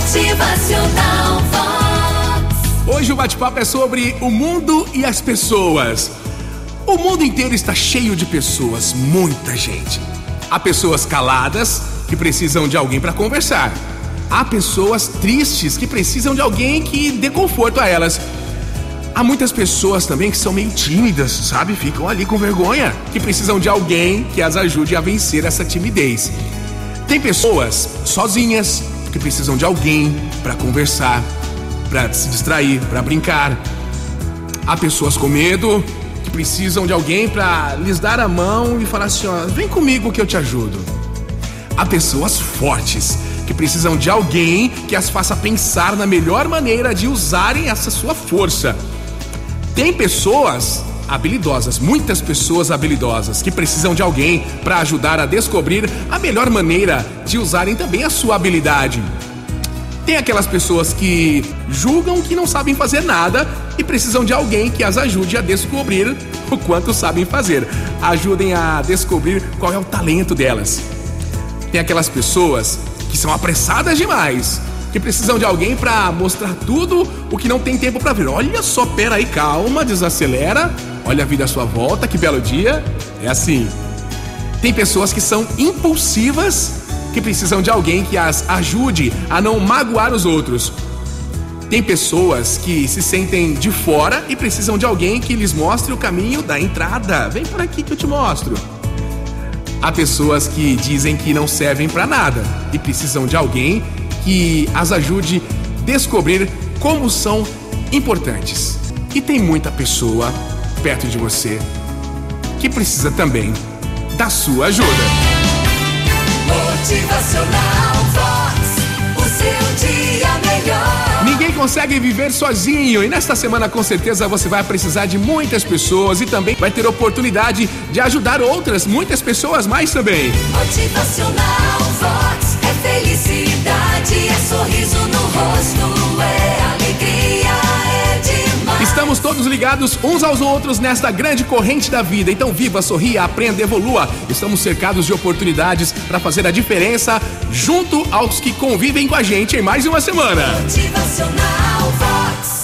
Motivacional Vox. Hoje o bate-papo é sobre o mundo e as pessoas. O mundo inteiro está cheio de pessoas, muita gente. Há pessoas caladas que precisam de alguém para conversar. Há pessoas tristes que precisam de alguém que dê conforto a elas. Há muitas pessoas também que são meio tímidas, sabe? Ficam ali com vergonha, que precisam de alguém que as ajude a vencer essa timidez. Tem pessoas sozinhas que precisam de alguém para conversar, para se distrair, para brincar. Há pessoas com medo que precisam de alguém para lhes dar a mão e falar assim: ó, vem comigo que eu te ajudo. Há pessoas fortes que precisam de alguém que as faça pensar na melhor maneira de usarem essa sua força. Tem pessoas habilidosas, muitas pessoas habilidosas que precisam de alguém para ajudar a descobrir a melhor maneira de usarem também a sua habilidade. Tem aquelas pessoas que julgam que não sabem fazer nada e precisam de alguém que as ajude a descobrir o quanto sabem fazer. Ajudem a descobrir qual é o talento delas. Tem aquelas pessoas que são apressadas demais, que precisam de alguém para mostrar tudo o que não tem tempo para ver. Olha só, pera aí, calma, desacelera. Olha a vida à sua volta, que belo dia. É assim. Tem pessoas que são impulsivas, que precisam de alguém que as ajude a não magoar os outros. Tem pessoas que se sentem de fora e precisam de alguém que lhes mostre o caminho da entrada. Vem por aqui que eu te mostro. Há pessoas que dizem que não servem para nada e precisam de alguém que as ajude a descobrir como são importantes. E tem muita pessoa perto de você que precisa também da sua ajuda. Motivacional Vox. O seu dia melhor. Ninguém consegue viver sozinho e nesta semana com certeza você vai precisar de muitas pessoas e também vai ter oportunidade de ajudar outras, muitas pessoas mais também. Motivacional Vox. Todos ligados uns aos outros nesta grande corrente da vida. Então viva, sorria, aprenda, evolua. Estamos cercados de oportunidades para fazer a diferença junto aos que convivem com a gente em mais uma semana. Motivacional.